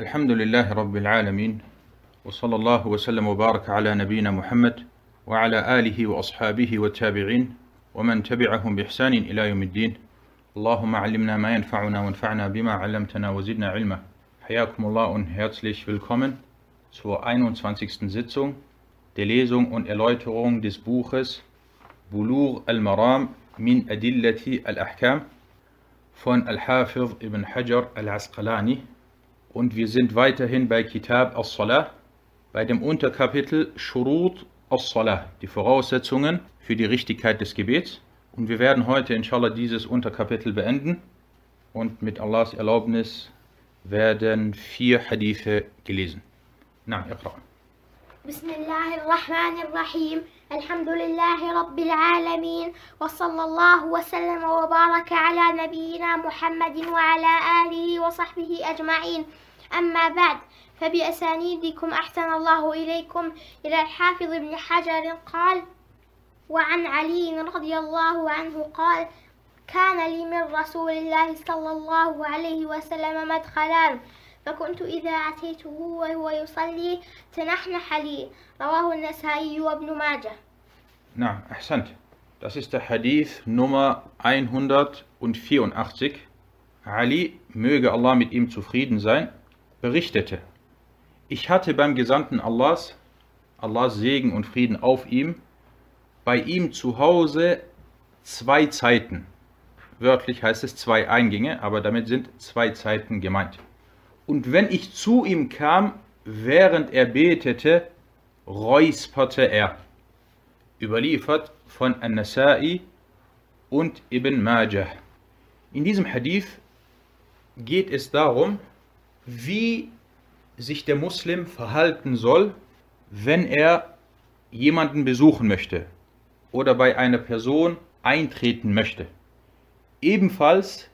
الحمد لله رب العالمين وصلى الله وسلم وبارك على نبينا محمد وعلى آله وأصحابه والتابعين ومن تبعهم بإحسان إلى يوم الدين اللهم علمنا ما ينفعنا وانفعنا بما علمتنا وزدنا علما حياكم الله und herzlich willkommen zur 21. Sitzung der Lesung und Erläuterung des Buches Bulur al-Maram min Adillati al-Ahkam von Al-Hafiz ibn Hajar al-Asqalani und wir sind weiterhin bei Kitab al-Salah, bei dem Unterkapitel Shurut al-Salah, die Voraussetzungen für die Richtigkeit des Gebets. Und wir werden heute inshallah dieses Unterkapitel beenden und mit Allahs Erlaubnis werden vier Hadithe gelesen. Na, Iqra. بسم الله الرحمن الرحيم. الحمد لله رب العالمين. وصلى الله وسلم وبارك على نبينا محمد وعلى آله وصحبه أجمعين. أما بعد فبأسانيدكم أحسن الله إليكم. إلى الحافظ ابن حجر قال وعن علي رضي الله عنه قال كان لي من رسول الله صلى الله عليه وسلم مدخلان. فكنت إذا أتيته وهو يصلي تنحنح لي رواه النسائي وابن ماجه Na, Ahsant. Das ist der Hadith Nummer 184. Ali, möge Allah mit ihm zufrieden sein, berichtete, ich hatte beim Gesandten Allahs, Allahs Segen und Frieden auf ihm, bei ihm zu Hause zwei Zeiten. Wörtlich heißt es zwei Eingänge, aber damit sind zwei Zeiten gemeint. Und wenn ich zu ihm kam, während er betete, räusperte er. Überliefert von An-Nasa'i und Ibn Majah. In diesem Hadith geht es darum, wie sich der Muslim verhalten soll, wenn er jemanden besuchen möchte oder bei einer Person eintreten möchte. Ebenfalls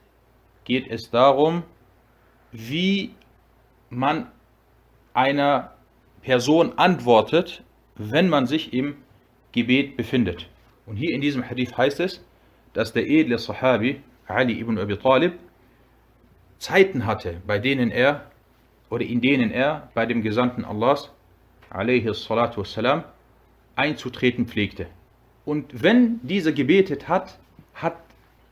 geht es darum, wie man einer Person antwortet, wenn man sich im Gebet befindet. Und hier in diesem Hadith heißt es, dass der edle Sahabi Ali ibn Abi Talib Zeiten hatte, bei denen er oder in denen er bei dem Gesandten Allahs alaihi salatu wassalam, einzutreten pflegte. Und wenn dieser gebetet hat, hat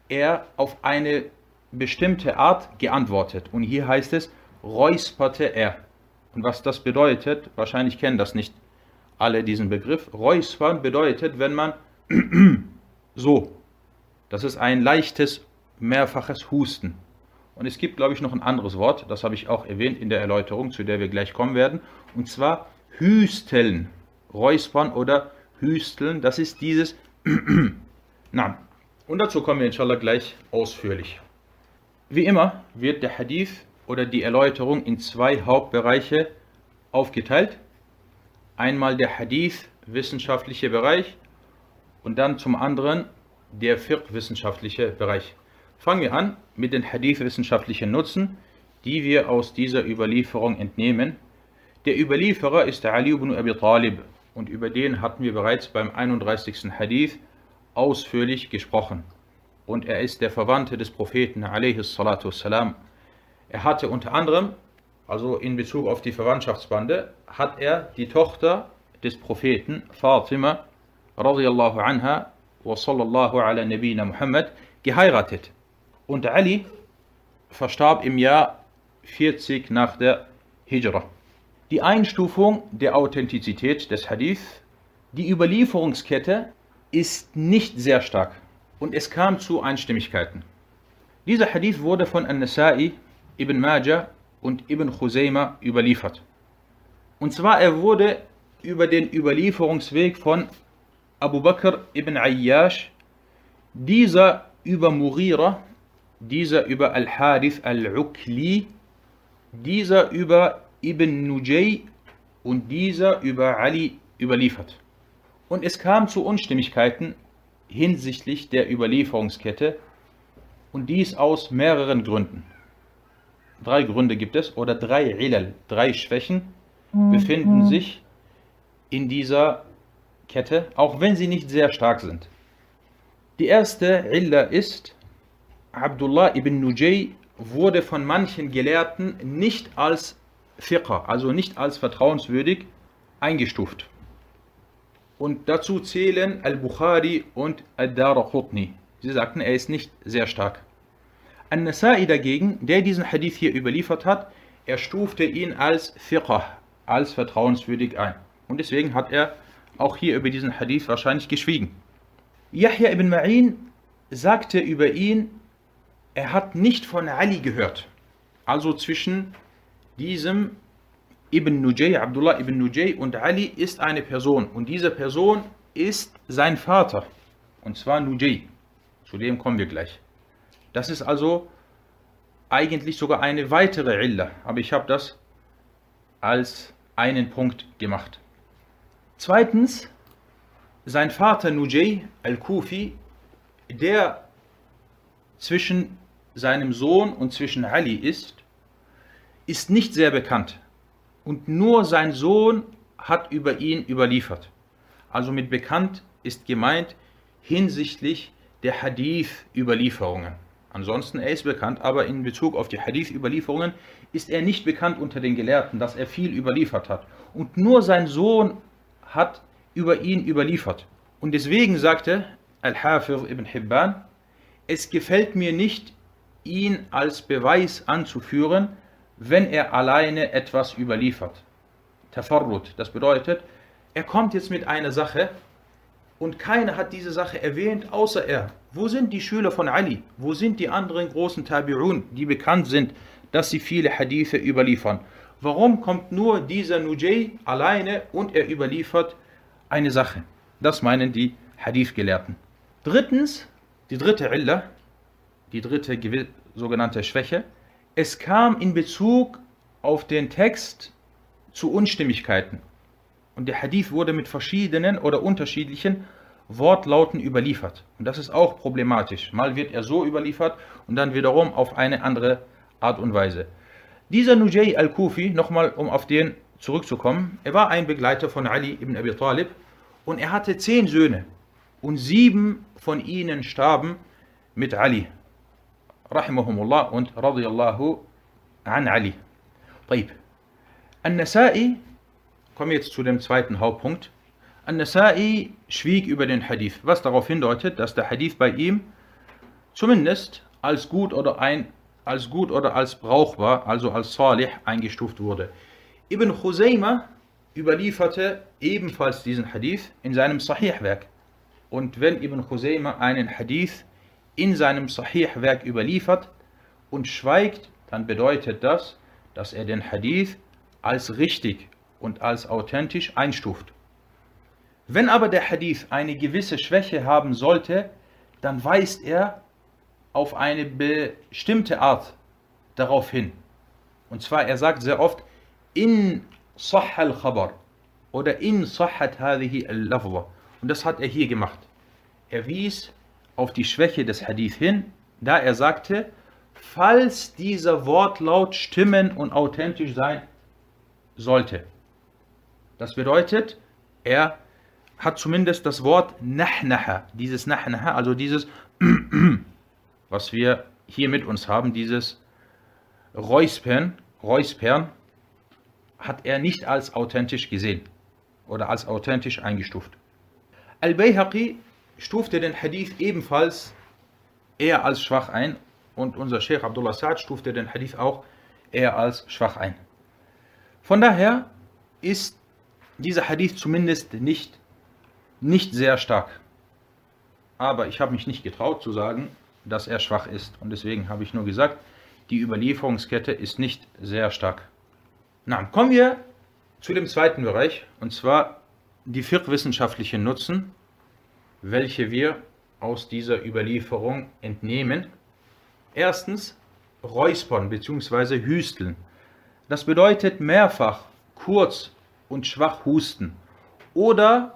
er auf eine bestimmte Art geantwortet. Und hier heißt es, räusperte er. Und was das bedeutet, wahrscheinlich kennen das nicht alle diesen Begriff. Räuspern bedeutet, wenn man so, das ist ein leichtes, mehrfaches Husten. Und es gibt, glaube ich, noch ein anderes Wort, das habe ich auch erwähnt in der Erläuterung, zu der wir gleich kommen werden. Und zwar Hüsteln. Räuspern oder Hüsteln, das ist dieses Na. Und dazu kommen wir inshallah gleich ausführlich. Wie immer wird der Hadith oder die Erläuterung in zwei Hauptbereiche aufgeteilt. Einmal der Hadith wissenschaftliche Bereich und dann zum anderen der Fiqh wissenschaftliche Bereich. Fangen wir an mit den Hadith wissenschaftlichen Nutzen, die wir aus dieser Überlieferung entnehmen. Der Überlieferer ist Ali ibn Abi Talib und über den hatten wir bereits beim 31. Hadith ausführlich gesprochen. Und er ist der Verwandte des Propheten wassalam. Er hatte unter anderem, also in Bezug auf die Verwandtschaftsbande, hat er die Tochter des Propheten Fatima radiallahu anha wa sallallahu ala nabina Muhammad geheiratet. Und Ali verstarb im Jahr 40 nach der Hijra. Die Einstufung der Authentizität des Hadith, die Überlieferungskette ist nicht sehr stark und es kam zu Einstimmigkeiten. Dieser Hadith wurde von An-Nasa'i, Ibn Majah und Ibn Khuzayma überliefert. Und zwar er wurde über den Überlieferungsweg von Abu Bakr ibn Ayyash, dieser über Murira, dieser über Al-Harith al-Ukli, dieser über Ibn Nujay und dieser über Ali überliefert. Und es kam zu Unstimmigkeiten hinsichtlich der Überlieferungskette und dies aus mehreren Gründen. Drei Gründe gibt es oder drei Ilal, drei Schwächen befinden sich in dieser Kette, auch wenn sie nicht sehr stark sind. Die erste Illa ist, Abdullah ibn Nujay wurde von manchen Gelehrten nicht als Fiqh, also nicht als vertrauenswürdig, eingestuft. Und dazu zählen Al-Bukhari und Al-Daraqutni. Sie sagten, er ist nicht sehr stark. An-Nasai dagegen, der diesen Hadith hier überliefert hat, er stufte ihn als Fiqh, als vertrauenswürdig ein. Und deswegen hat er auch hier über diesen Hadith wahrscheinlich geschwiegen. Yahya ibn Ma'in sagte über ihn, er hat nicht von Ali gehört. Also zwischen diesem Ibn Nujay, Abdullah ibn Nujay und Ali ist eine Person. Und diese Person ist sein Vater. Und zwar Nujay. Zu dem kommen wir gleich. Das ist also eigentlich sogar eine weitere Illa. Aber ich habe das als einen Punkt gemacht. Zweitens, sein Vater Nujay al-Kufi, der zwischen seinem Sohn und zwischen Ali ist, ist nicht sehr bekannt. Und nur sein Sohn hat über ihn überliefert. Also mit bekannt ist gemeint hinsichtlich der Hadith-Überlieferungen. Ansonsten er ist bekannt, aber in Bezug auf die Hadith-Überlieferungen ist er nicht bekannt unter den Gelehrten, dass er viel überliefert hat. Und nur sein Sohn hat über ihn überliefert. Und deswegen sagte Al-Hafiz ibn Hibban, es gefällt mir nicht, ihn als Beweis anzuführen, wenn er alleine etwas überliefert. Tafarrut, das bedeutet, er kommt jetzt mit einer Sache und keiner hat diese Sache erwähnt, außer er. Wo sind die Schüler von Ali? Wo sind die anderen großen Tabi'un, die bekannt sind, dass sie viele Hadithe überliefern? Warum kommt nur dieser Nujay alleine und er überliefert eine Sache? Das meinen die Hadith-Gelehrten. Drittens, die dritte Illa, die dritte sogenannte Schwäche, es kam in Bezug auf den Text zu Unstimmigkeiten. Und der Hadith wurde mit verschiedenen oder unterschiedlichen Wortlauten überliefert. Und das ist auch problematisch. Mal wird er so überliefert und dann wiederum auf eine andere Art und Weise. Dieser Nujay al-Kufi, nochmal um auf den zurückzukommen, er war ein Begleiter von Ali ibn Abi Talib und er hatte zehn Söhne und sieben von ihnen starben mit Ali, rahimahumullah und radiyallahu an Ali. طيب. An-Nasai, kommen wir jetzt zu dem zweiten Hauptpunkt. An-Nasai schwieg über den Hadith, was darauf hindeutet, dass der Hadith bei ihm zumindest als gut oder ein als gut oder als brauchbar, also als salih eingestuft wurde. Ibn Khuzayma überlieferte ebenfalls diesen Hadith in seinem Sahih-Werk. Und wenn Ibn Khuzayma einen Hadith in seinem Sahih-Werk überliefert und schweigt, dann bedeutet das, dass er den Hadith als richtig und als authentisch einstuft. Wenn aber der Hadith eine gewisse Schwäche haben sollte, dann weist er auf eine bestimmte Art darauf hin. Und zwar, er sagt sehr oft, in sah al-khabar oder in sahhat hadhihi al-lafza. Und das hat er hier gemacht. Er wies auf die Schwäche des Hadith hin, da er sagte, falls dieser Wortlaut stimmen und authentisch sein sollte. Das bedeutet, er hat zumindest das Wort Nahnaha, dieses Nahnaha, also dieses, was wir hier mit uns haben, dieses Räuspern, Räuspern, hat er nicht als authentisch gesehen oder als authentisch eingestuft. Al-Bayhaqi stufte den Hadith ebenfalls eher als schwach ein und unser Sheikh Abdullah Sa'ad stufte den Hadith auch eher als schwach ein. Von daher ist dieser Hadith zumindest nicht, nicht sehr stark. Aber ich habe mich nicht getraut zu sagen, dass er schwach ist. Und deswegen habe ich nur gesagt, die Überlieferungskette ist nicht sehr stark. Na, kommen wir zu dem zweiten Bereich, und zwar die fiqh-wissenschaftlichen Nutzen welche wir aus dieser Überlieferung entnehmen. Erstens Räuspern bzw. Hüsteln. Das bedeutet mehrfach kurz und schwach husten oder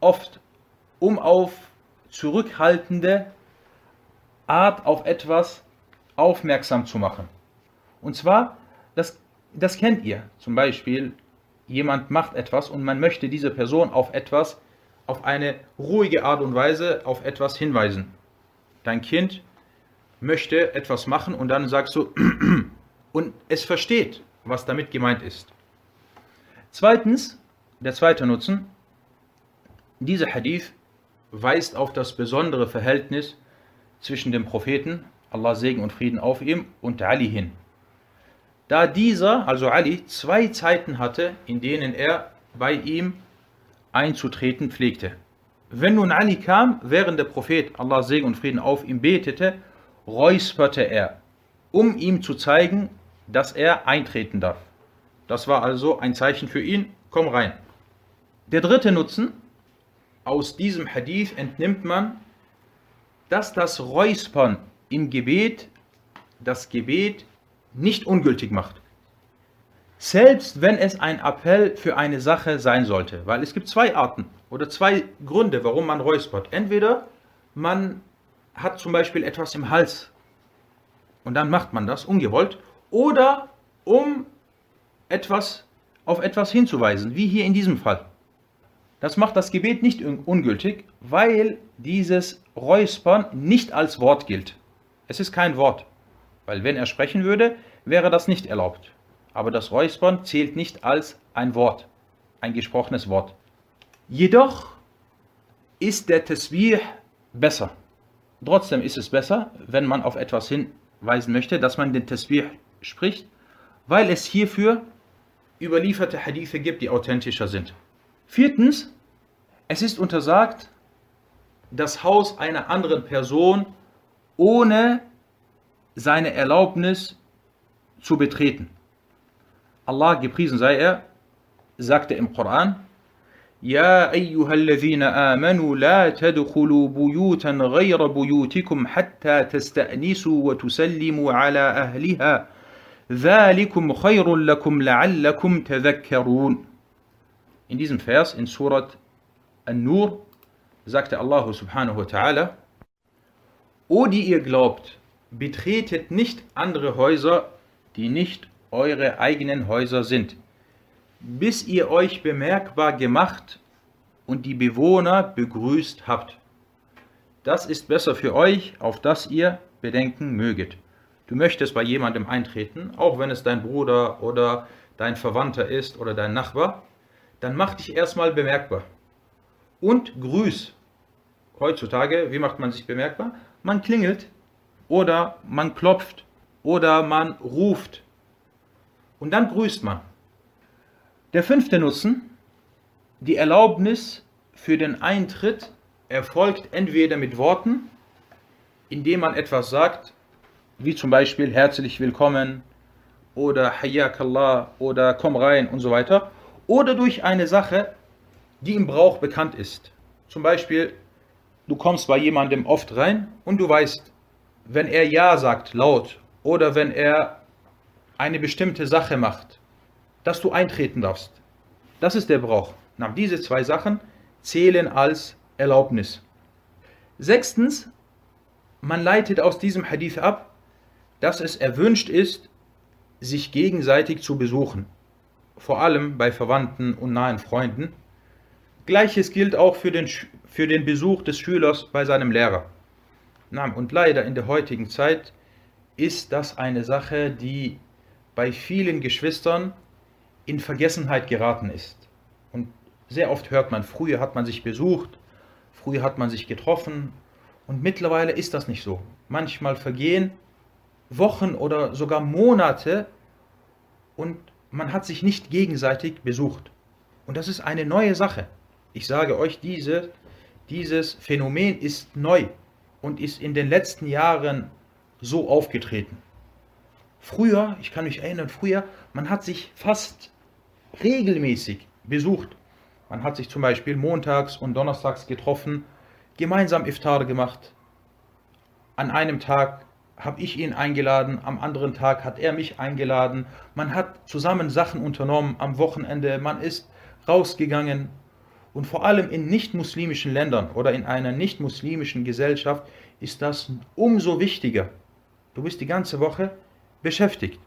oft um auf zurückhaltende Art auf etwas aufmerksam zu machen. Und zwar, das, das kennt ihr. Zum Beispiel, jemand macht etwas und man möchte diese Person auf etwas auf eine ruhige Art und Weise auf etwas hinweisen. Dein Kind möchte etwas machen und dann sagst du, und es versteht was damit gemeint ist. Zweitens, der zweite Nutzen, dieser Hadith weist auf das besondere Verhältnis zwischen dem Propheten, Allah Segen und Frieden auf ihm, und Ali hin. Da dieser, also Ali, zwei Zeiten hatte, in denen er bei ihm einzutreten pflegte. Wenn nun Ali kam, während der Prophet, Allah Segen und Frieden auf ihm betete, räusperte er, um ihm zu zeigen, dass er eintreten darf. Das war also ein Zeichen für ihn, komm rein. Der dritte Nutzen, aus diesem Hadith entnimmt man, dass das Räuspern im Gebet das Gebet nicht ungültig macht. Selbst wenn es ein Appell für eine Sache sein sollte, weil es gibt zwei Arten oder zwei Gründe, warum man räuspert. Entweder man hat zum Beispiel etwas im Hals und dann macht man das ungewollt oder um etwas auf etwas hinzuweisen, wie hier in diesem Fall. Das macht das Gebet nicht ungültig, weil dieses Räuspern nicht als Wort gilt. Es ist kein Wort, weil wenn er sprechen würde, wäre das nicht erlaubt. Aber das Räuspern zählt nicht als ein Wort, ein gesprochenes Wort. Jedoch ist der Tasbih besser. Trotzdem ist es besser, wenn man auf etwas hinweisen möchte, dass man den Tasbih spricht, weil es hierfür überlieferte Hadithe gibt, die authentischer sind. Viertens, es ist untersagt, das Haus einer anderen Person ohne seine Erlaubnis zu betreten. Allah, gepriesen sei er, sagte im Koran, يا أيها الذين آمنوا لا تدخلوا بيوتا غير بيوتكم حتى تستأنسوا وتسلموا على أهلها ذلكم خير لكم لعلكم تذكرون In diesem Vers in Surat An-Nur sagte Allah subhanahu wa ta'ala, O die ihr glaubt, betretet nicht andere Häuser, die nicht eure eigenen Häuser sind, bis ihr euch bemerkbar gemacht und die Bewohner begrüßt habt. Das ist besser für euch, auf das ihr bedenken möget. Du möchtest bei jemandem eintreten, auch wenn es dein Bruder oder dein Verwandter ist oder dein Nachbar, dann mach dich erstmal bemerkbar. Und grüß. Heutzutage, wie macht man sich bemerkbar? Man klingelt oder man klopft oder man ruft. Und dann grüßt man. Der fünfte Nutzen, die Erlaubnis für den Eintritt erfolgt entweder mit Worten, indem man etwas sagt, wie zum Beispiel herzlich willkommen oder Hayyakallah oder komm rein und so weiter, oder durch eine Sache, die im Brauch bekannt ist. Zum Beispiel, du kommst bei jemandem oft rein und du weißt, wenn er Ja sagt laut oder wenn er eine bestimmte Sache macht, dass du eintreten darfst. Das ist der Brauch. Na, diese zwei Sachen zählen als Erlaubnis. Sechstens, man leitet aus diesem Hadith ab, dass es erwünscht ist, sich gegenseitig zu besuchen vor allem bei Verwandten und nahen Freunden. Gleiches gilt auch für den, für den Besuch des Schülers bei seinem Lehrer. Und leider in der heutigen Zeit ist das eine Sache, die bei vielen Geschwistern in Vergessenheit geraten ist. Und sehr oft hört man, früher hat man sich besucht, früher hat man sich getroffen und mittlerweile ist das nicht so. Manchmal vergehen Wochen oder sogar Monate und man hat sich nicht gegenseitig besucht. Und das ist eine neue Sache. Ich sage euch, diese, dieses Phänomen ist neu und ist in den letzten Jahren so aufgetreten. Früher, ich kann mich erinnern, früher, man hat sich fast regelmäßig besucht. Man hat sich zum Beispiel montags und donnerstags getroffen, gemeinsam Iftar gemacht. An einem Tag habe ich ihn eingeladen, am anderen Tag hat er mich eingeladen. Man hat zusammen Sachen unternommen am Wochenende, man ist rausgegangen. Und vor allem in nicht-muslimischen Ländern oder in einer nicht-muslimischen Gesellschaft ist das umso wichtiger. Du bist die ganze Woche beschäftigt.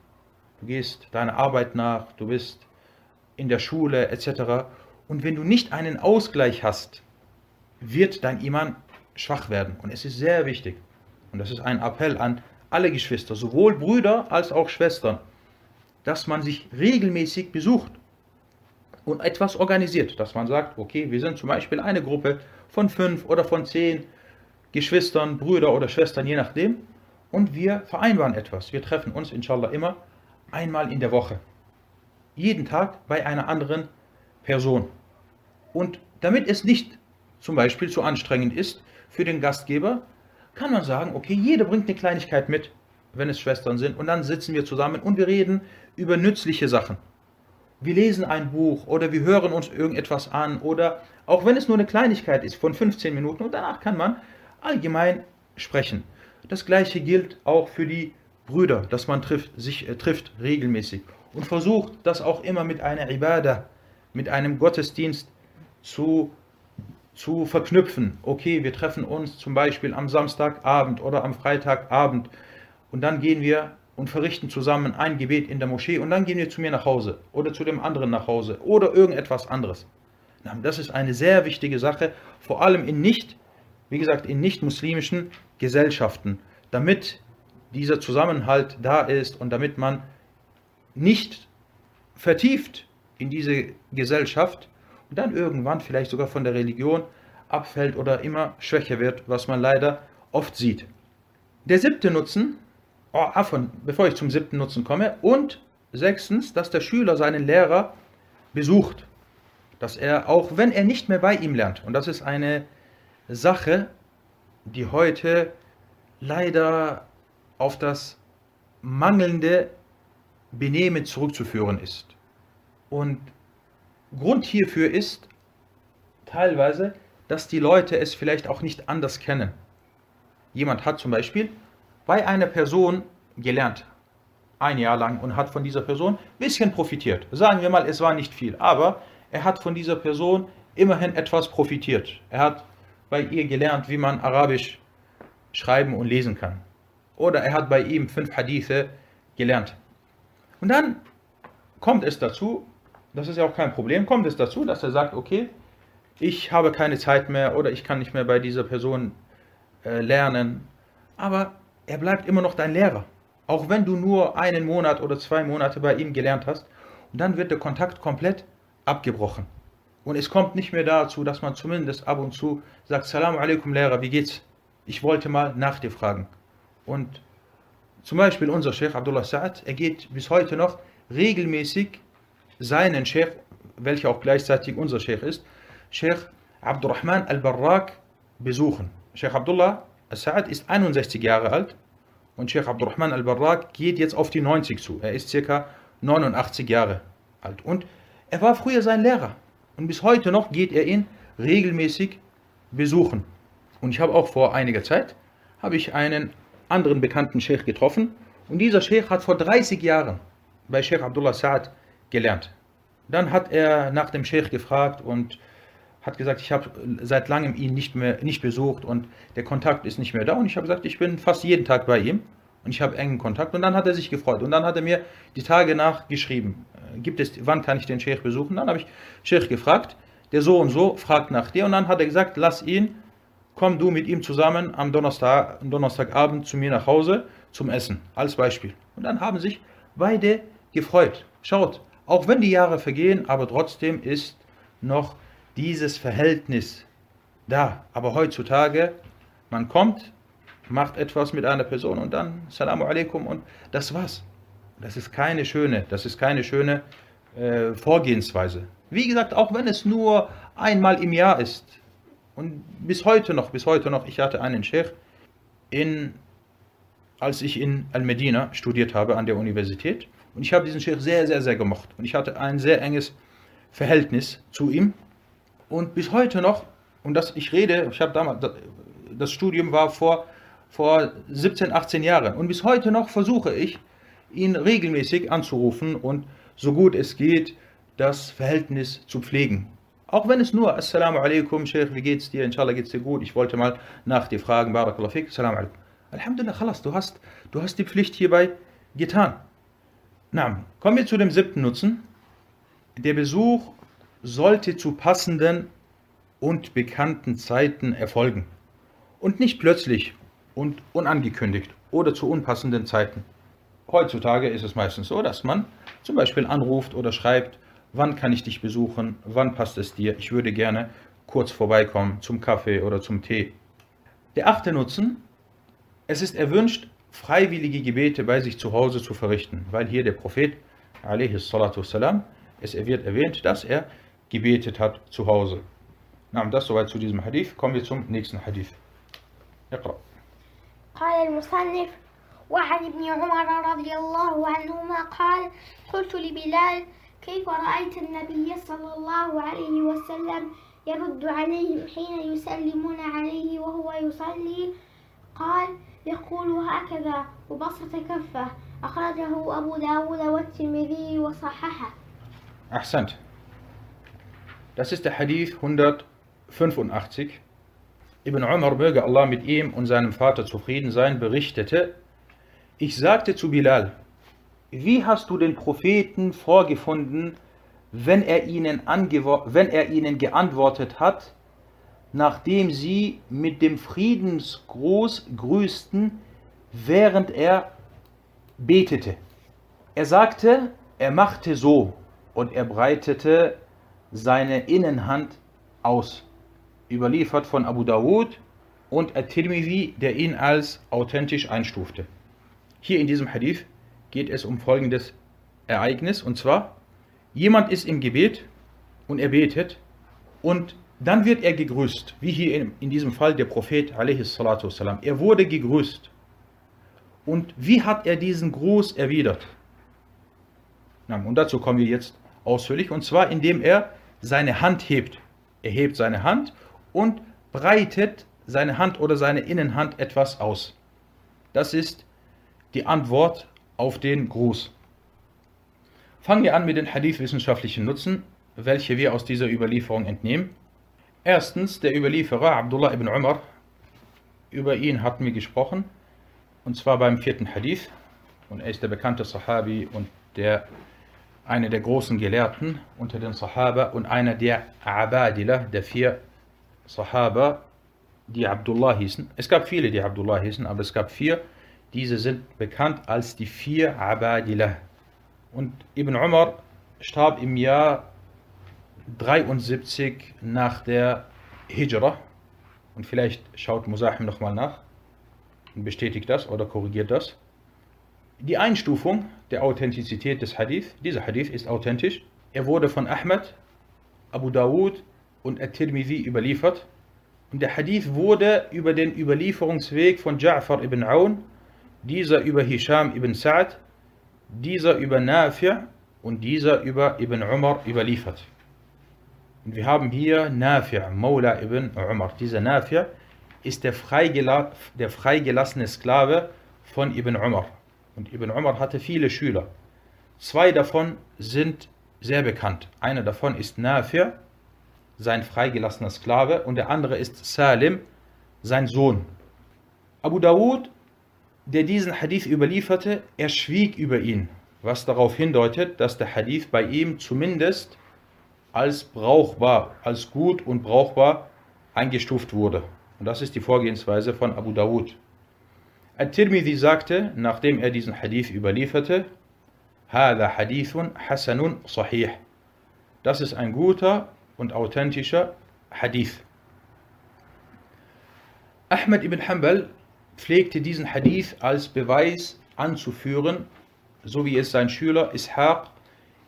Du gehst deiner Arbeit nach, du bist in der Schule etc. Und wenn du nicht einen Ausgleich hast, wird dein Iman schwach werden. Und es ist sehr wichtig. Und das ist ein Appell an alle Geschwister, sowohl Brüder als auch Schwestern, dass man sich regelmäßig besucht und etwas organisiert, dass man sagt, okay, wir sind zum Beispiel eine Gruppe von fünf oder von zehn Geschwistern, Brüder oder Schwestern, je nachdem, und wir vereinbaren etwas. Wir treffen uns, inshallah, immer einmal in der Woche. Jeden Tag bei einer anderen Person. Und damit es nicht zum Beispiel zu anstrengend ist für den Gastgeber, kann man sagen, okay, jeder bringt eine Kleinigkeit mit, wenn es Schwestern sind, und dann sitzen wir zusammen und wir reden über nützliche Sachen. Wir lesen ein Buch oder wir hören uns irgendetwas an oder auch wenn es nur eine Kleinigkeit ist von 15 Minuten und danach kann man allgemein sprechen. Das gleiche gilt auch für die Brüder, dass man trifft, sich äh, trifft regelmäßig und versucht, das auch immer mit einer Ibadah, mit einem Gottesdienst zu, zu verknüpfen. Okay, wir treffen uns zum Beispiel am Samstagabend oder am Freitagabend und dann gehen wir und verrichten zusammen ein Gebet in der Moschee und dann gehen wir zu mir nach Hause oder zu dem anderen nach Hause oder irgendetwas anderes. Das ist eine sehr wichtige Sache, vor allem in nicht, wie gesagt, in nicht muslimischen Gesellschaften, damit dieser Zusammenhalt da ist und damit man nicht vertieft in diese Gesellschaft und dann irgendwann vielleicht sogar von der Religion abfällt oder immer schwächer wird, was man leider oft sieht. Der siebte Nutzen, oh, Affon, bevor ich zum siebten Nutzen komme, und sechstens, dass der Schüler seinen Lehrer besucht, dass er, auch wenn er nicht mehr bei ihm lernt, und das ist eine Sache, die heute leider auf das mangelnde Benehmen zurückzuführen ist. Und Grund hierfür ist teilweise, dass die Leute es vielleicht auch nicht anders kennen. Jemand hat zum Beispiel bei einer Person gelernt, ein Jahr lang, und hat von dieser Person ein bisschen profitiert. Sagen wir mal, es war nicht viel, aber er hat von dieser Person immerhin etwas profitiert. Er hat bei ihr gelernt, wie man Arabisch schreiben und lesen kann. Oder er hat bei ihm fünf Hadithe gelernt. Und dann kommt es dazu, das ist ja auch kein Problem, kommt es dazu, dass er sagt, okay, ich habe keine Zeit mehr oder ich kann nicht mehr bei dieser Person äh, lernen. Aber er bleibt immer noch dein Lehrer. Auch wenn du nur einen Monat oder zwei Monate bei ihm gelernt hast. Und dann wird der Kontakt komplett abgebrochen. Und es kommt nicht mehr dazu, dass man zumindest ab und zu sagt, Salam alaikum Lehrer, wie geht's? Ich wollte mal nach dir fragen. Und zum Beispiel unser Sheikh Abdullah Sa'ad, er geht bis heute noch regelmäßig seinen Sheikh, welcher auch gleichzeitig unser Sheikh ist, Sheikh Abdurrahman al-Barrak besuchen. Sheikh Abdullah Sa'ad ist 61 Jahre alt und Sheikh Abdurrahman al-Barrak geht jetzt auf die 90 zu. Er ist circa 89 Jahre alt. Und er war früher sein Lehrer. Und bis heute noch geht er ihn regelmäßig besuchen. Und ich habe auch vor einiger Zeit habe ich einen anderen bekannten Sheikh getroffen. Und dieser Sheikh hat vor 30 Jahren bei Sheikh Abdullah Sa'ad gelernt. Dann hat er nach dem Sheikh gefragt und hat gesagt, ich habe seit langem ihn nicht mehr nicht besucht und der Kontakt ist nicht mehr da. Und ich habe gesagt, ich bin fast jeden Tag bei ihm und ich habe engen Kontakt. Und dann hat er sich gefreut und dann hat er mir die Tage nach geschrieben, äh, gibt es, wann kann ich den Sheikh besuchen? Dann habe ich Sheikh gefragt, der so und so fragt nach dir und dann hat er gesagt, lass ihn komm du mit ihm zusammen am Donnerstag, Donnerstagabend zu mir nach Hause zum Essen, als Beispiel. Und dann haben sich beide gefreut. Schaut, auch wenn die Jahre vergehen, aber trotzdem ist noch dieses Verhältnis da. Aber heutzutage, man kommt, macht etwas mit einer Person und dann Salamu alaikum und das war's. Das ist keine schöne, das ist keine schöne äh, Vorgehensweise. Wie gesagt, auch wenn es nur einmal im Jahr ist, und bis heute noch, bis heute noch, ich hatte einen Sheikh, in, als ich in Al-Medina studiert habe an der Universität. Und ich habe diesen Sheikh sehr, sehr, sehr gemocht. Und ich hatte ein sehr enges Verhältnis zu ihm. Und bis heute noch, und das, ich rede, ich habe damals, das Studium war vor, vor 17, 18 Jahren. Und bis heute noch versuche ich, ihn regelmäßig anzurufen und so gut es geht, das Verhältnis zu pflegen. Auch wenn es nur Assalamu alaikum, Sheikh, wie geht's dir? Inshallah geht's dir gut. Ich wollte mal nach dir fragen. Barakallah fik. Assalamu alaikum. Alhamdulillah, khalas, du hast, du hast die Pflicht hierbei getan. Na, kommen wir zu dem siebten Nutzen. Der Besuch sollte zu passenden und bekannten Zeiten erfolgen und nicht plötzlich und unangekündigt oder zu unpassenden Zeiten. Heutzutage ist es meistens so, dass man zum Beispiel anruft oder schreibt, wann kann ich dich besuchen, wann passt es dir, ich würde gerne kurz vorbeikommen zum Kaffee oder zum Tee. Der achte Nutzen, es ist erwünscht, freiwillige Gebete bei sich zu Hause zu verrichten, weil hier der Prophet, والسلام, es wird erwähnt, dass er gebetet hat zu Hause. Na, das soweit zu diesem Hadith. Kommen wir zum nächsten Hadith. اقرأ. قال المصنف وعن ابن عمر رضي الله عنهما قال قلت لبلال كيف رأيت النبي صلى الله عليه وسلم يرد عليهم حين يسلمون عليه وهو يصلي قال يقول هكذا وبسط كفه أخرجه أبو داود والترمذي وصححه Ahsant. Das ist der Hadith 185. Ibn Umar, möge Allah mit ihm und seinem Vater zufrieden sein, berichtete, ich sagte zu Bilal, wie hast du den Propheten vorgefunden, wenn er ihnen, wenn er ihnen geantwortet hat, nachdem sie mit dem Friedensgruß grüßten, während er betete. Er sagte, er machte so und er breitete seine Innenhand aus. Überliefert von Abu Dawud und At-Tirmidhi, der ihn als authentisch einstufte. Hier in diesem Hadith geht es um folgendes Ereignis und zwar, jemand ist im Gebet und er betet und dann wird er gegrüßt, wie hier in, in diesem Fall der Prophet a.s. Er wurde gegrüßt. Und wie hat er diesen Gruß erwidert? Und dazu kommen wir jetzt ausführlich, und zwar indem er seine Hand hebt. Er hebt seine Hand und breitet seine Hand oder seine Innenhand etwas aus. Das ist die Antwort auf den Gruß. Fangen wir an mit den Hadith-wissenschaftlichen Nutzen, welche wir aus dieser Überlieferung entnehmen. Erstens, der Überlieferer Abdullah ibn Umar, über ihn hatten wir gesprochen, und zwar beim vierten Hadith. Und er ist der bekannte Sahabi und der einer der großen Gelehrten unter den Sahaba und einer der Abadila, der vier Sahaba, die Abdullah hießen. Es gab viele, die Abdullah hießen, aber es gab vier. Diese sind bekannt als die vier Abadila. Und Ibn Umar starb im Jahr 73 nach der Hijra. Und vielleicht schaut Musahim nochmal nach und bestätigt das oder korrigiert das die Einstufung der Authentizität des Hadith. Dieser Hadith ist authentisch. Er wurde von Ahmed, Abu Dawud und At-Tirmidhi überliefert. Und der Hadith wurde über den Überlieferungsweg von Ja'far ibn Aun, dieser über Hisham ibn Sa'd, dieser über Nafi' und dieser über Ibn Umar überliefert. Und wir haben hier Nafi' Maula ibn Umar. Dieser Nafi' ist der, freigela der freigelassene Sklave von Ibn Umar. Und Ibn Umar hatte viele Schüler. Zwei davon sind sehr bekannt. Einer davon ist Nafir, sein freigelassener Sklave, und der andere ist Salim, sein Sohn. Abu Dawud, der diesen Hadith überlieferte, er schwieg über ihn, was darauf hindeutet, dass der Hadith bei ihm zumindest als brauchbar, als gut und brauchbar eingestuft wurde. Und das ist die Vorgehensweise von Abu Dawud. Al-Tirmidhi sagte, nachdem er diesen Hadith überlieferte, Hada Hadithun Hasanun Sahih. Das ist ein guter und authentischer Hadith. Ahmed ibn Hanbal pflegte diesen Hadith als Beweis anzuführen, so wie es sein Schüler Ishaq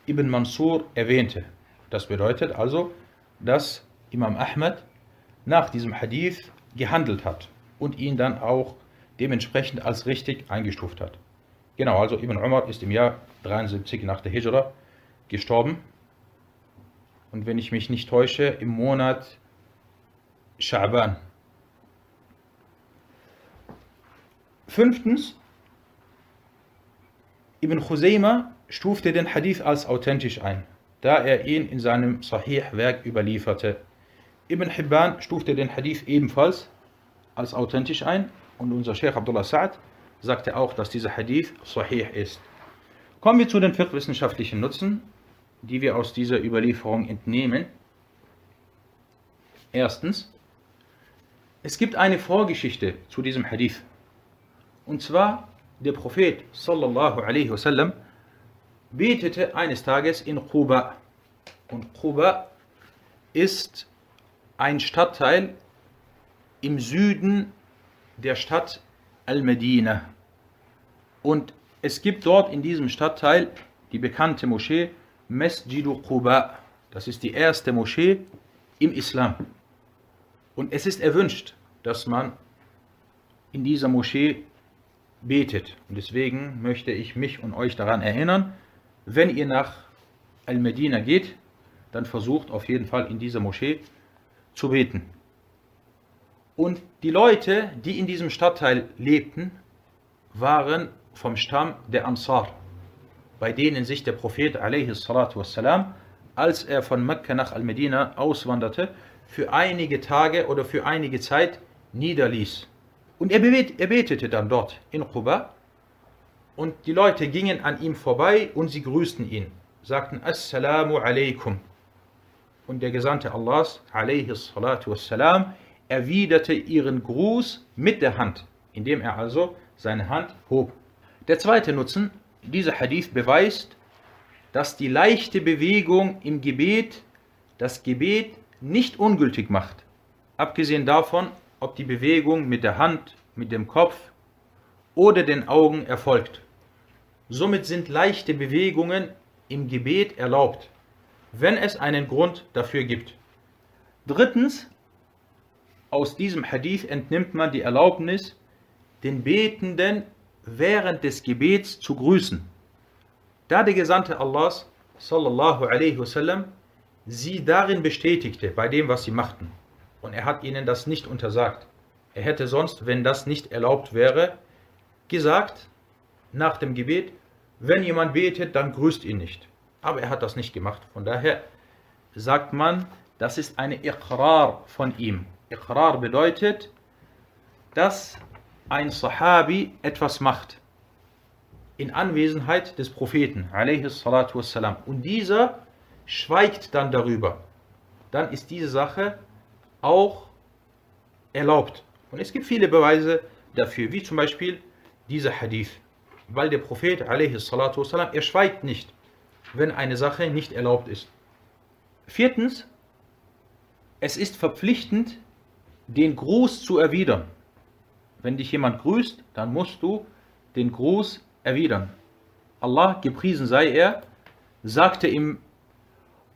ibn Mansur erwähnte. Das bedeutet also, dass Imam Ahmed nach diesem Hadith gehandelt hat und ihn dann auch dementsprechend als richtig eingestuft hat. Genau, also Ibn Umar ist im Jahr 73 nach der Hijra gestorben. Und wenn ich mich nicht täusche, im Monat Scha'ban. Fünftens, Ibn Khuzayma stufte den Hadith als authentisch ein, da er ihn in seinem Sahih-Werk überlieferte. Ibn Hibban stufte den Hadith ebenfalls als authentisch ein und unser Sheikh Abdullah Sa'ad sagte auch, dass dieser Hadith sahih ist. Kommen wir zu den wissenschaftlichen Nutzen, die wir aus dieser Überlieferung entnehmen. Erstens, es gibt eine Vorgeschichte zu diesem Hadith. Und zwar der Prophet sallallahu alaihi wasallam betete eines Tages in Quba. Und Quba ist ein Stadtteil im Süden der Stadt Al-Medina. Und es gibt dort in diesem Stadtteil die bekannte Moschee Masjidu Quba. Das ist die erste Moschee im Islam. Und es ist erwünscht, dass man in dieser Moschee betet. Und deswegen möchte ich mich und euch daran erinnern, wenn ihr nach Al-Medina geht, dann versucht auf jeden Fall in dieser Moschee zu beten. Und die Leute, die in diesem Stadtteil lebten, waren vom Stamm der Ansar, bei denen sich der Prophet wassalam, als er von Mekka nach Al-Medina auswanderte, für einige Tage oder für einige Zeit niederließ. Und er, bet betete dann dort in Quba und die Leute gingen an ihm vorbei und sie grüßten ihn, sagten Assalamu alaikum. Und der Gesandte Allahs, alaihi salatu wassalam, erwiderte ihren Gruß mit der Hand, indem er also seine Hand hob. Der zweite Nutzen, dieser Hadith beweist, dass die leichte Bewegung im Gebet das Gebet nicht ungültig macht. Abgesehen davon, ob die Bewegung mit der Hand, mit dem Kopf oder den Augen erfolgt. Somit sind leichte Bewegungen im Gebet erlaubt, wenn es einen Grund dafür gibt. Drittens, aus diesem Hadith entnimmt man die Erlaubnis, den Betenden während des Gebets zu grüßen. Da der Gesandte Allahs, sallallahu alaihi wasallam, sie darin bestätigte, bei dem, was sie machten. Und er hat ihnen das nicht untersagt. Er hätte sonst, wenn das nicht erlaubt wäre, gesagt, nach dem Gebet, wenn jemand betet, dann grüßt ihn nicht. Aber er hat das nicht gemacht. Von daher sagt man, das ist eine Iqrar von ihm. Iqrar bedeutet, dass ein Sahabi etwas macht in Anwesenheit des Propheten wassalam, und dieser schweigt dann darüber, dann ist diese Sache auch erlaubt. Und es gibt viele Beweise dafür, wie zum Beispiel dieser Hadith, weil der Prophet wassalam, er schweigt nicht, wenn eine Sache nicht erlaubt ist. Viertens, es ist verpflichtend, den Gruß zu erwidern. Wenn dich jemand grüßt, dann musst du den Gruß erwidern. Allah, gepriesen sei er, sagte im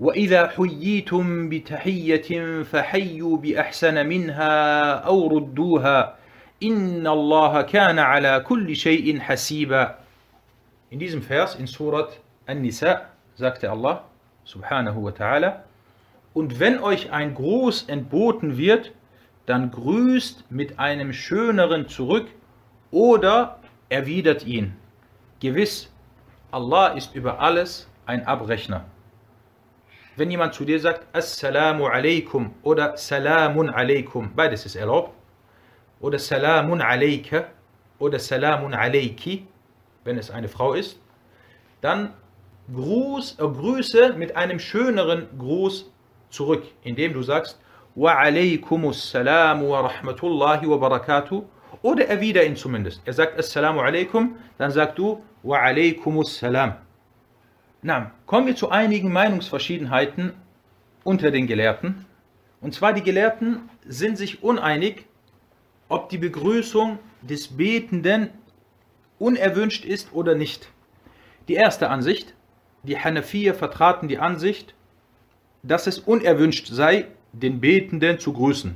وإذا حييتم بتحية فحيوا بأحسن منها أو ردوها in diesem Vers in Surat An-Nisa sagte Allah subhanahu wa ta'ala, und wenn euch ein Gruß entboten wird, dann grüßt mit einem schöneren zurück oder erwidert ihn. Gewiss, Allah ist über alles ein Abrechner. Wenn jemand zu dir sagt, Assalamu alaikum oder Salamun alaikum, beides ist erlaubt, oder Salamun alaika oder Salamun alaiki, wenn es eine Frau ist, dann Gruß, äh, Grüße mit einem schöneren Gruß zurück, indem du sagst, Wa alaikumus salam wa rahmatullahi wa barakatuh, oder erwider ihn zumindest. Er sagt Assalamu alaikum, dann sagst du Wa alaikumus salam. Na, kommen wir zu einigen Meinungsverschiedenheiten unter den Gelehrten. Und zwar die Gelehrten sind sich uneinig, ob die Begrüßung des Betenden unerwünscht ist oder nicht. Die erste Ansicht, die Hanafier vertraten die Ansicht, dass es unerwünscht sei, den Betenden zu grüßen,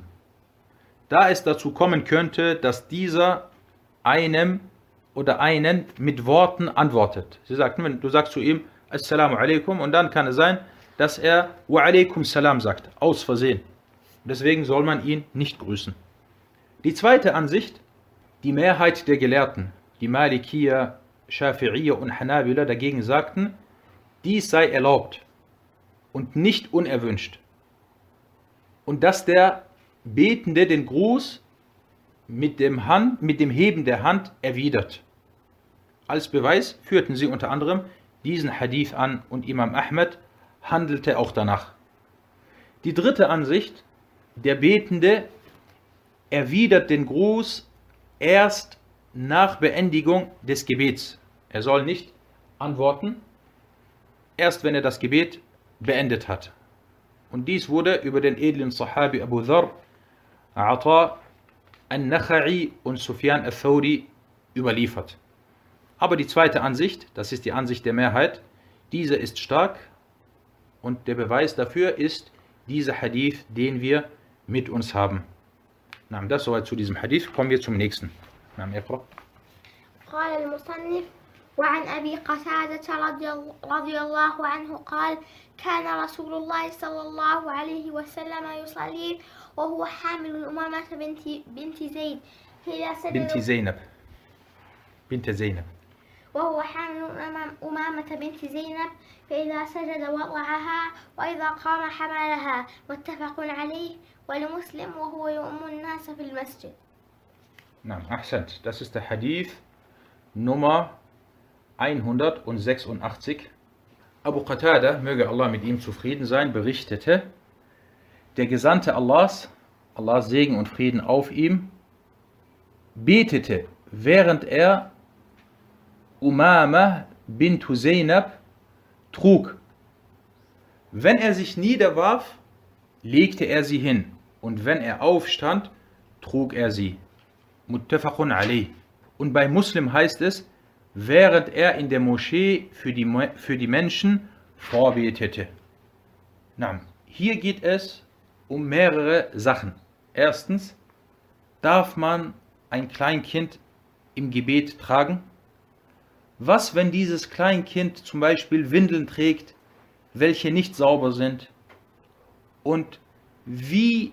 da es dazu kommen könnte, dass dieser einem oder einen mit Worten antwortet. Sie sagten, wenn du sagst zu ihm, Assalamu alaikum und dann kann es sein, dass er Wa alaikum salam sagt, aus Versehen. Deswegen soll man ihn nicht grüßen. Die zweite Ansicht, die Mehrheit der Gelehrten, die Malikiya, Shafi'iyya und Hanabila dagegen sagten, dies sei erlaubt und nicht unerwünscht. Und dass der Betende den Gruß mit dem, Hand, mit dem Heben der Hand erwidert. Als Beweis führten sie unter anderem diesen Hadith an und Imam Ahmed handelte auch danach. Die dritte Ansicht, der Betende erwidert den Gruß erst nach Beendigung des Gebets. Er soll nicht antworten, erst wenn er das Gebet beendet hat. Und dies wurde über den edlen Sahabi Abu Dhar, Ata al-Nakha'i und Sufyan al-Thawri überliefert. Aber die zweite Ansicht, das ist die Ansicht der Mehrheit, diese ist stark und der Beweis dafür ist dieser Hadith, den wir mit uns haben. Soweit zu diesem Hadith. Kommen wir zum nächsten. نعم اقرأ قال المصنف وعن أبي قتادة رضي, رضي الله عنه قال كان رسول الله صلى الله عليه وسلم يصلي وهو حامل أمامة بنت, بنت زيد بنت زينب بنت زينب وهو حامل أمام- أمامة بنت زينب فإذا سجد وضعها وإذا قام حملها متفق عليه ولمسلم وهو يؤم الناس في المسجد نعم أحسنت das ist der Hadith Nummer 186 Abu Qatada, möge Allah mit ihm zufrieden sein, berichtete, der Gesandte Allahs, Allahs Segen und Frieden auf ihm, betete, während er Umama bint Husaynab trug. Wenn er sich niederwarf, legte er sie hin, und wenn er aufstand, trug er sie. Muttafaqun alayh. Und bei Muslim heißt es, während er in der Moschee für die, für die Menschen vorbetete. Na, hier geht es um mehrere Sachen. Erstens, darf man ein Kleinkind im Gebet tragen? Was, wenn dieses Kleinkind zum Beispiel Windeln trägt, welche nicht sauber sind? Und wie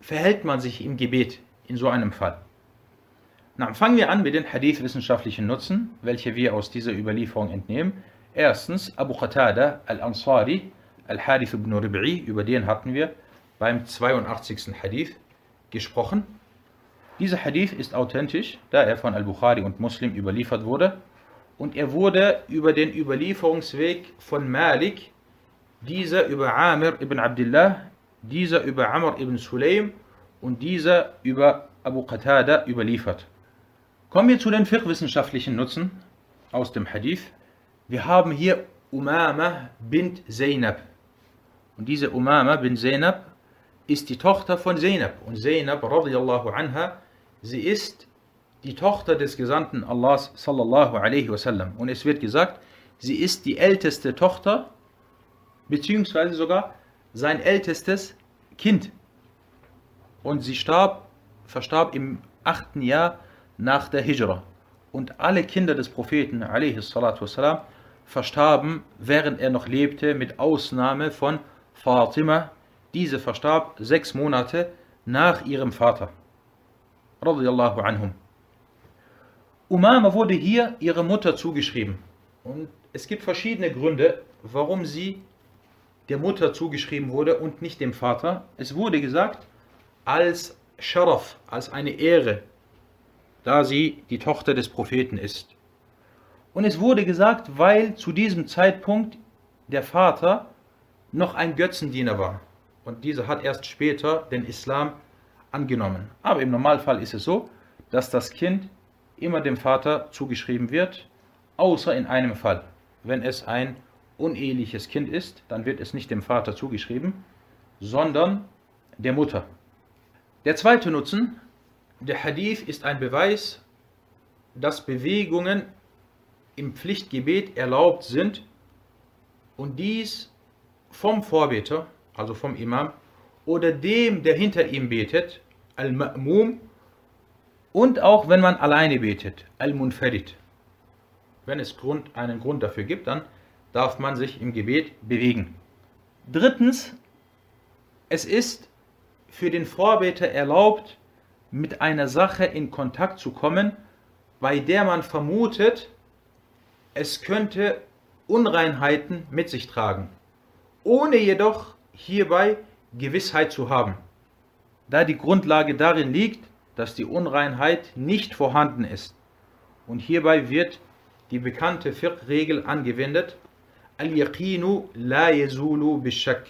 verhält man sich im Gebet in so einem Fall? Na, fangen wir an mit den Hadith-wissenschaftlichen Nutzen, welche wir aus dieser Überlieferung entnehmen. Erstens, Abu Qatada al-Ansari, al-Harith ibn Rib'i, über den hatten wir beim 82. Hadith gesprochen. Dieser Hadith ist authentisch, da er von Al-Bukhari und Muslim überliefert wurde. Und er wurde über den Überlieferungsweg von Malik, dieser über Amir ibn Abdullah, dieser über Amr ibn Sulaim und dieser über Abu Qatada überliefert. Kommen wir zu den fiqh-wissenschaftlichen Nutzen aus dem Hadith. Wir haben hier Umama bint Zainab. Und diese Umama bint Zainab ist die Tochter von Zainab. Und Zainab radiallahu anha, sie ist die Tochter des Gesandten Allahs sallallahu alaihi wasallam. Und es wird gesagt, sie ist die älteste Tochter, beziehungsweise sogar sein ältestes Kind. Und sie starb, verstarb im achten Jahr nach der Hijra. Und alle Kinder des Propheten alaihi salatu wasalam, verstarben, während er noch lebte, mit Ausnahme von Fatima. Diese verstarb sechs Monate nach ihrem Vater. Radiallahu anhum. Umama wurde hier ihrer Mutter zugeschrieben. Und es gibt verschiedene Gründe, warum sie der Mutter zugeschrieben wurde und nicht dem Vater. Es wurde gesagt, als Sharaf, als eine Ehre, da sie die Tochter des Propheten ist. Und es wurde gesagt, weil zu diesem Zeitpunkt der Vater noch ein Götzendiener war. Und dieser hat erst später den Islam angenommen. Aber im Normalfall ist es so, dass das Kind immer dem Vater zugeschrieben wird, außer in einem Fall. Wenn es ein uneheliches Kind ist, dann wird es nicht dem Vater zugeschrieben, sondern der Mutter. Der zweite Nutzen, der Hadith ist ein Beweis, dass Bewegungen im Pflichtgebet erlaubt sind und dies vom Vorbeter, also vom Imam, oder dem, der hinter ihm betet, Al-Ma'mum, und auch wenn man alleine betet, Al-Munfarid. Wenn es Grund, einen Grund dafür gibt, dann darf man sich im Gebet bewegen. Drittens, es ist für den Vorbeter erlaubt, mit einer Sache in Kontakt zu kommen, bei der man vermutet, es könnte Unreinheiten mit sich tragen, ohne jedoch hierbei Gewissheit zu haben, da die Grundlage darin liegt, dass die Unreinheit nicht vorhanden ist. Und hierbei wird die bekannte Fiqh-Regel angewendet, Al-Yaqinu la yazulu bishak.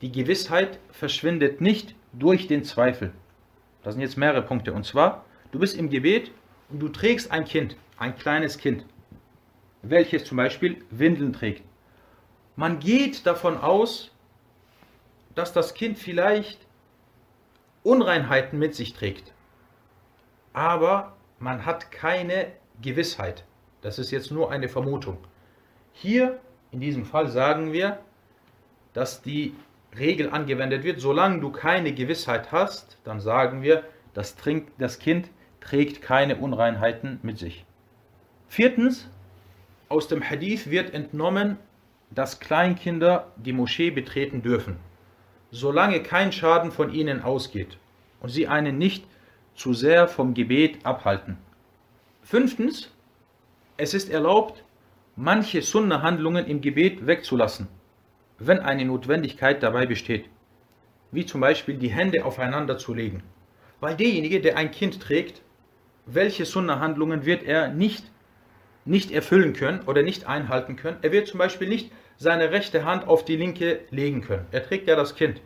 Die Gewissheit verschwindet nicht durch den Zweifel. Das sind jetzt mehrere Punkte. Und zwar, du bist im Gebet und du trägst ein Kind, ein kleines Kind, welches zum Beispiel Windeln trägt. Man geht davon aus, dass das Kind vielleicht Unreinheiten mit sich trägt. Aber man hat keine Gewissheit. Das ist jetzt nur eine Vermutung. Hier in diesem Fall sagen wir, dass die Regel angewendet wird, solange du keine Gewissheit hast, dann sagen wir, das, trinkt, das Kind trägt keine Unreinheiten mit sich. Viertens, aus dem Hadith wird entnommen, dass Kleinkinder die Moschee betreten dürfen, solange kein Schaden von ihnen ausgeht und sie einen nicht zu sehr vom Gebet abhalten. Fünftens, es ist erlaubt, manche Sunna-Handlungen im Gebet wegzulassen, wenn eine Notwendigkeit dabei besteht, wie zum Beispiel die Hände aufeinander zu legen. Weil derjenige, der ein Kind trägt, welche Sunna-Handlungen wird er nicht, nicht erfüllen können oder nicht einhalten können? Er wird zum Beispiel nicht seine rechte Hand auf die linke legen können. Er trägt ja das Kind.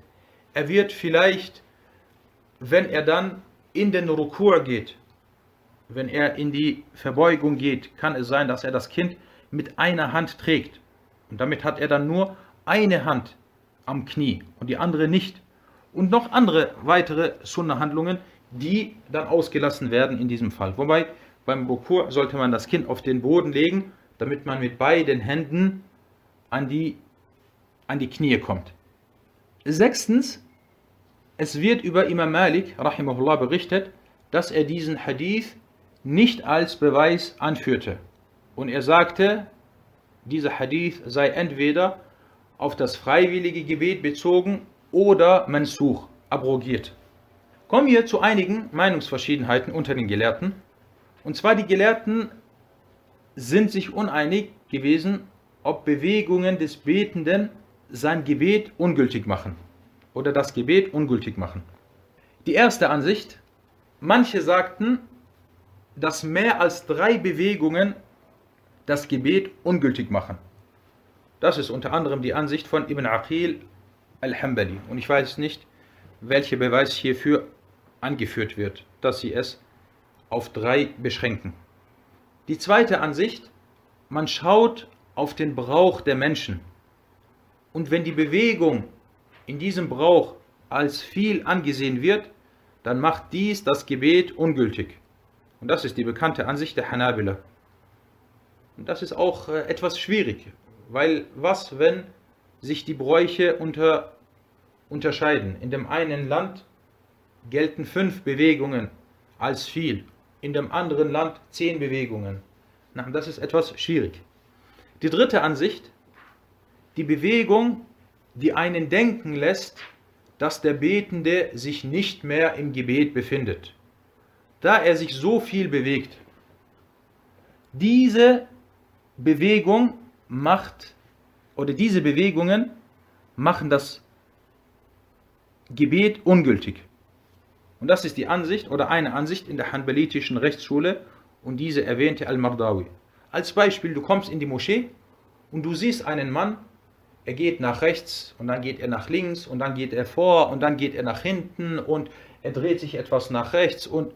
Er wird vielleicht, wenn er dann in den Rukur geht, wenn er in die Verbeugung geht, kann es sein, dass er das Kind mit einer Hand trägt. Und damit hat er dann nur eine Hand am Knie und die andere nicht. Und noch andere weitere Sunna-Handlungen, die dann ausgelassen werden in diesem Fall. Wobei beim Rukur sollte man das Kind auf den Boden legen, damit man mit beiden Händen an die, an die Knie kommt. Sechstens, es wird über Imam Malik rahimahullah berichtet, dass er diesen Hadith nicht als Beweis anführte. Und er sagte, dieser Hadith sei entweder auf das freiwillige Gebet bezogen oder mansuch, abrogiert. Kommen wir zu einigen Meinungsverschiedenheiten unter den Gelehrten. Und zwar die Gelehrten sind sich uneinig gewesen, ob Bewegungen des Betenden sein Gebet ungültig machen oder das Gebet ungültig machen. Die erste Ansicht, manche sagten, dass mehr als drei Bewegungen das Gebet ungültig machen. Das ist unter anderem die Ansicht von Ibn Aqil al-Hambali. Und ich weiß nicht, welcher Beweis hierfür angeführt wird, dass sie es auf drei beschränken. Die zweite Ansicht, man schaut auf den Brauch der Menschen. Und wenn die Bewegung in diesem Brauch als viel angesehen wird, dann macht dies das Gebet ungültig. Und das ist die bekannte Ansicht der Hanabila. Und das ist auch äh, etwas schwierig, weil was, wenn sich die Bräuche unter, unterscheiden? In dem einen Land gelten fünf Bewegungen als viel, in dem anderen Land zehn Bewegungen. Na, das ist etwas schwierig. Die dritte Ansicht, die Bewegung, die einen denken lässt, dass der Betende sich nicht mehr im Gebet befindet da er sich so viel bewegt. Diese Bewegung macht, oder diese Bewegungen machen das Gebet ungültig. Und das ist die Ansicht oder eine Ansicht in der hanbalitischen Rechtsschule und diese erwähnte Al-Mardawi. Als Beispiel, du kommst in die Moschee und du siehst einen Mann, er geht nach rechts und dann geht er nach links und dann geht er vor und dann geht er nach hinten und er dreht sich etwas nach rechts und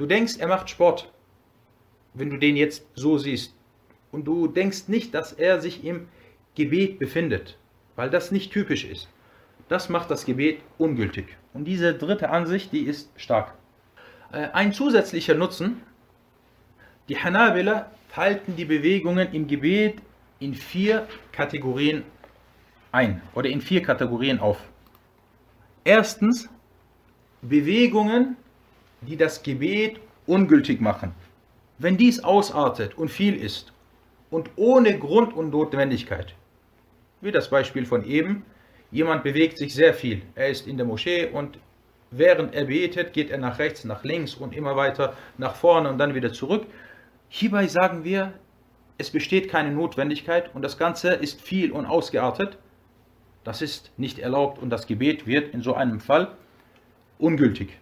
Du denkst, er macht Sport, wenn du den jetzt so siehst. Und du denkst nicht, dass er sich im Gebet befindet, weil das nicht typisch ist. Das macht das Gebet ungültig. Und diese dritte Ansicht, die ist stark. Äh, ein zusätzlicher Nutzen, die Hanabila teilten die Bewegungen im Gebet in vier Kategorien ein oder in vier Kategorien auf. Erstens Bewegungen, die das Gebet ungültig machen. Wenn dies ausartet und viel ist und ohne Grund und Notwendigkeit, wie das Beispiel von eben, jemand bewegt sich sehr viel, er ist in der Moschee und während er betet, geht er nach rechts, nach links und immer weiter nach vorne und dann wieder zurück. Hierbei sagen wir, es besteht keine Notwendigkeit und das Ganze ist viel und ausgeartet. Das ist nicht erlaubt und das Gebet wird in so einem Fall ungültig.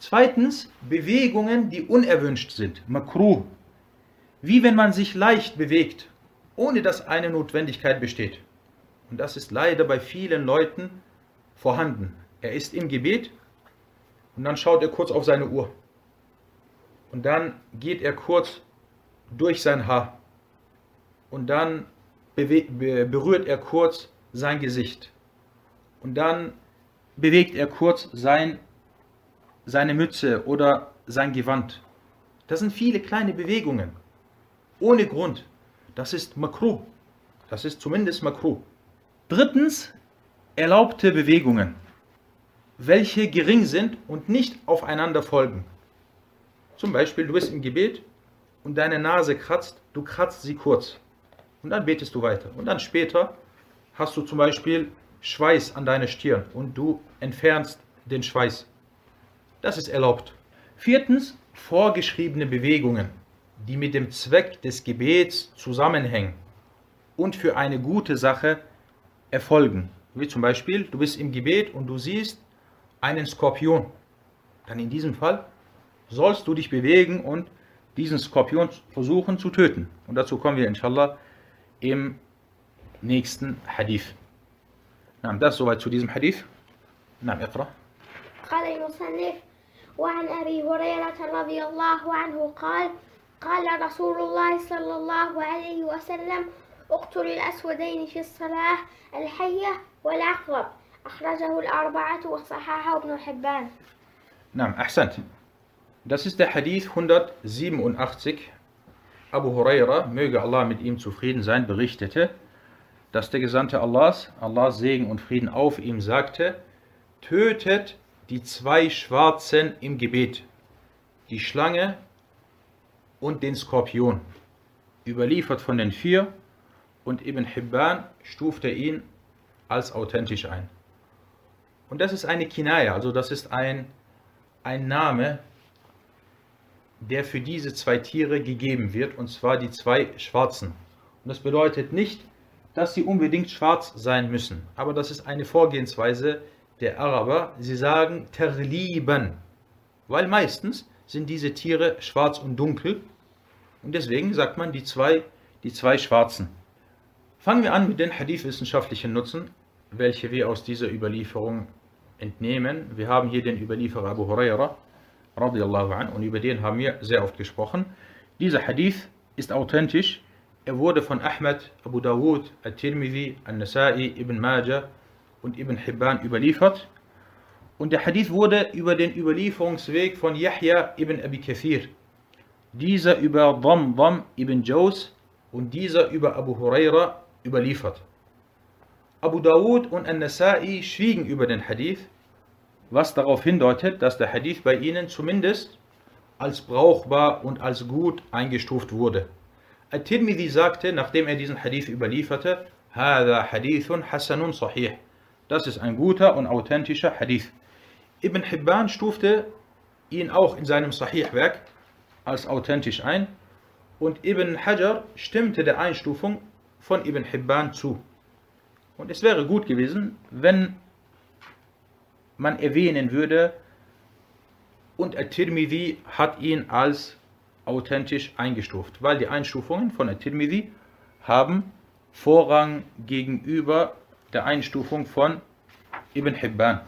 Zweitens, Bewegungen, die unerwünscht sind, makruh. Wie wenn man sich leicht bewegt, ohne dass eine Notwendigkeit besteht. Und das ist leider bei vielen Leuten vorhanden. Er ist im Gebet und dann schaut er kurz auf seine Uhr. Und dann geht er kurz durch sein Haar und dann berührt er kurz sein Gesicht und dann bewegt er kurz sein, seine Mütze oder sein Gewand. Das sind viele kleine Bewegungen. Ohne Grund. Das ist makruh. Das ist zumindest makruh. Drittens, erlaubte Bewegungen, welche gering sind und nicht aufeinander folgen. Zum Beispiel, du bist im Gebet und deine Nase kratzt, du kratzt sie kurz. Und dann betest du weiter. Und dann später hast du zum Beispiel Schweiß an deiner Stirn und du entfernst den Schweiß. Das ist erlaubt. Viertens, vorgeschriebene Bewegungen, die mit dem Zweck des Gebets zusammenhängen und für eine gute Sache erfolgen. Wie zum Beispiel, du bist im Gebet und du siehst einen Skorpion. Dann in diesem Fall sollst du dich bewegen und diesen Skorpion versuchen zu töten. Und dazu kommen wir inshallah im nächsten Hadith. نعم ده soweit zu diesem Hadith. نعم اقرأ. قال المصنف وعن أبي هريرة رضي الله عنه قال قال رسول الله صلى الله عليه وسلم اقتل الأسودين في الصلاة الحية والعقرب أخرجه الأربعة وصححه ابن حبان نعم أحسنت das ist der Hadith 187. Abu Huraira, möge Allah mit ihm zufrieden sein, berichtete, dass der Gesandte Allahs, Allahs Segen und Frieden auf ihm, sagte, tötet die zwei Schwarzen im Gebet, die Schlange und den Skorpion. Überliefert von den vier und Ibn Hibban stufte ihn als authentisch ein. Und das ist eine Kinaya, also das ist ein, ein Name, der für diese zwei Tiere gegeben wird, und zwar die zwei Schwarzen. Und das bedeutet nicht, dass sie unbedingt schwarz sein müssen, aber das ist eine Vorgehensweise der Araber. Sie sagen terlieben, weil meistens sind diese Tiere schwarz und dunkel und deswegen sagt man die zwei, die zwei Schwarzen. Fangen wir an mit den Hadith-wissenschaftlichen Nutzen, welche wir aus dieser Überlieferung entnehmen. Wir haben hier den Überlieferer Abu Huraira, radiallahu an, und über den haben wir sehr oft gesprochen. Dieser Hadith ist authentisch. Er wurde von Ahmed, Abu Dawud, Al-Tirmidhi, Al-Nasai, Ibn Majah und Ibn Hibban überliefert. Und der Hadith wurde über den Überlieferungsweg von Yahya ibn Abi Kathir, dieser über Damdam ibn Jaws und dieser über Abu Huraira überliefert. Abu Dawud und An-Nasai schwiegen über den Hadith, was darauf hindeutet, dass der Hadith bei ihnen zumindest als brauchbar und als gut eingestuft wurde. Al-Tirmidhi sagte, nachdem er diesen Hadith überlieferte, هذا حديث حسن صحيح. Das ist ein guter und authentischer Hadith. Ibn Hibban stufte ihn auch in seinem Sahih-Werk als authentisch ein und Ibn Hajar stimmte der Einstufung von Ibn Hibban zu. Und es wäre gut gewesen, wenn man erwähnen würde, und At-Tirmidhi hat ihn als authentisch eingestuft, weil die Einstufungen von At-Tirmidhi haben Vorrang gegenüber der Einstufung von Ibn Hibban.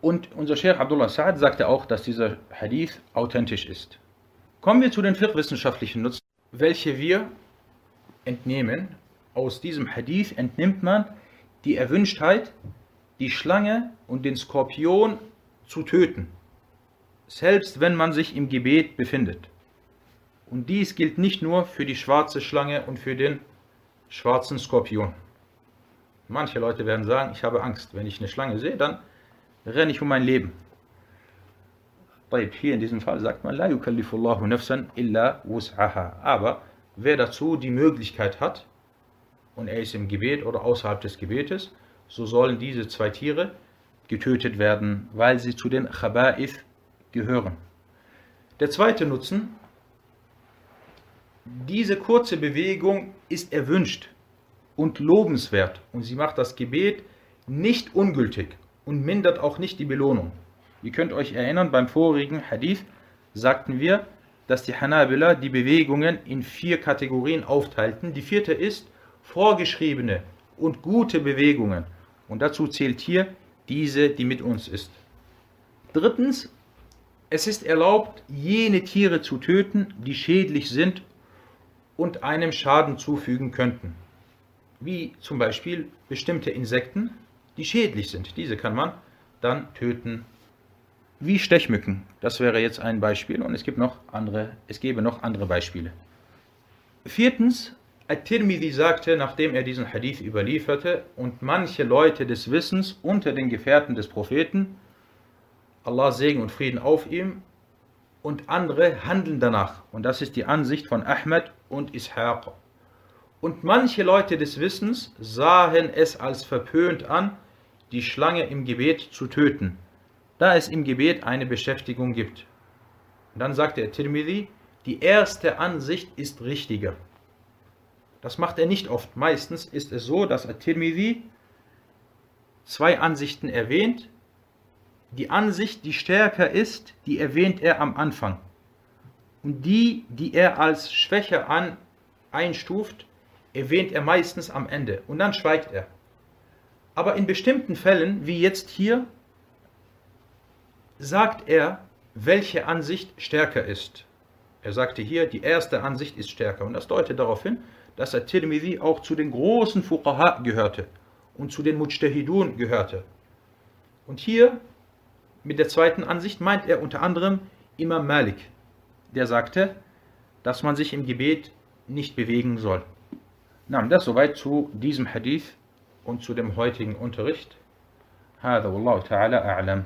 Und unser Sheikh Abdullah Sa'ad sagte auch, dass dieser Hadith authentisch ist. Kommen wir zu den fiqh-wissenschaftlichen Nutzen, welche wir entnehmen. Aus diesem Hadith entnimmt man die Erwünschtheit, die Schlange und den Skorpion zu töten, selbst wenn man sich im Gebet befindet. Und dies gilt nicht nur für die schwarze Schlange und für den schwarzen Skorpion. Manche Leute werden sagen, ich habe Angst. Wenn ich eine Schlange sehe, dann renne ich um mein Leben. Hier in diesem Fall sagt man, La yukallifullahu nafsan illa wus'aha. Aber wer dazu die Möglichkeit hat, und er ist im Gebet oder außerhalb des Gebetes, so sollen diese zwei Tiere getötet werden, weil sie zu den Chaba'if gehören. Der zweite Nutzen, diese kurze Bewegung ist erwünscht und lobenswert und sie macht das Gebet nicht ungültig und mindert auch nicht die Belohnung. Ihr könnt euch erinnern, beim vorigen Hadith sagten wir, dass die Hanabila die Bewegungen in vier Kategorien aufteilten. Die vierte ist vorgeschriebene und gute Bewegungen. Und dazu zählt hier diese, die mit uns ist. Drittens, Es ist erlaubt, jene Tiere zu töten, die schädlich sind und einem Schaden zufügen könnten. Wie zum Beispiel bestimmte Insekten, die schädlich sind. Diese kann man dann töten. Wie Stechmücken. Das wäre jetzt ein Beispiel und es gibt noch andere, es gäbe noch andere Beispiele. Viertens, At-Tirmidhi sagte, nachdem er diesen Hadith überlieferte, und manche Leute des Wissens unter den Gefährten des Propheten, Allah Segen und Frieden auf ihm, und andere handeln danach. Und das ist die Ansicht von Ahmed und Ishaq. Und manche Leute des Wissens sahen es als verpönt an, die Schlange im Gebet zu töten, da es im Gebet eine Beschäftigung gibt. Und dann sagte er Tirmidhi, die erste Ansicht ist richtiger. Das macht er nicht oft. Meistens ist es so, dass At-Tirmidhi zwei Ansichten erwähnt. Die Ansicht, die stärker ist, die erwähnt er am Anfang. Und die, die er als schwächer an, einstuft, erwähnt er meistens am Ende. Und dann schweigt er. Aber in bestimmten Fällen, wie jetzt hier, sagt er, welche Ansicht stärker ist. Er sagte hier, die erste Ansicht ist stärker. Und das deutet darauf hin, dass At-Tirmidhi auch zu den großen Fuqaha gehörte und zu den Mujtahidun gehörte. Und hier mit der zweiten Ansicht meint er unter anderem Imam Malik, der sagte, dass man sich im Gebet nicht bewegen soll. Na, das soweit zu diesem Hadith und zu dem heutigen Unterricht. هذا والله تعالى أعلم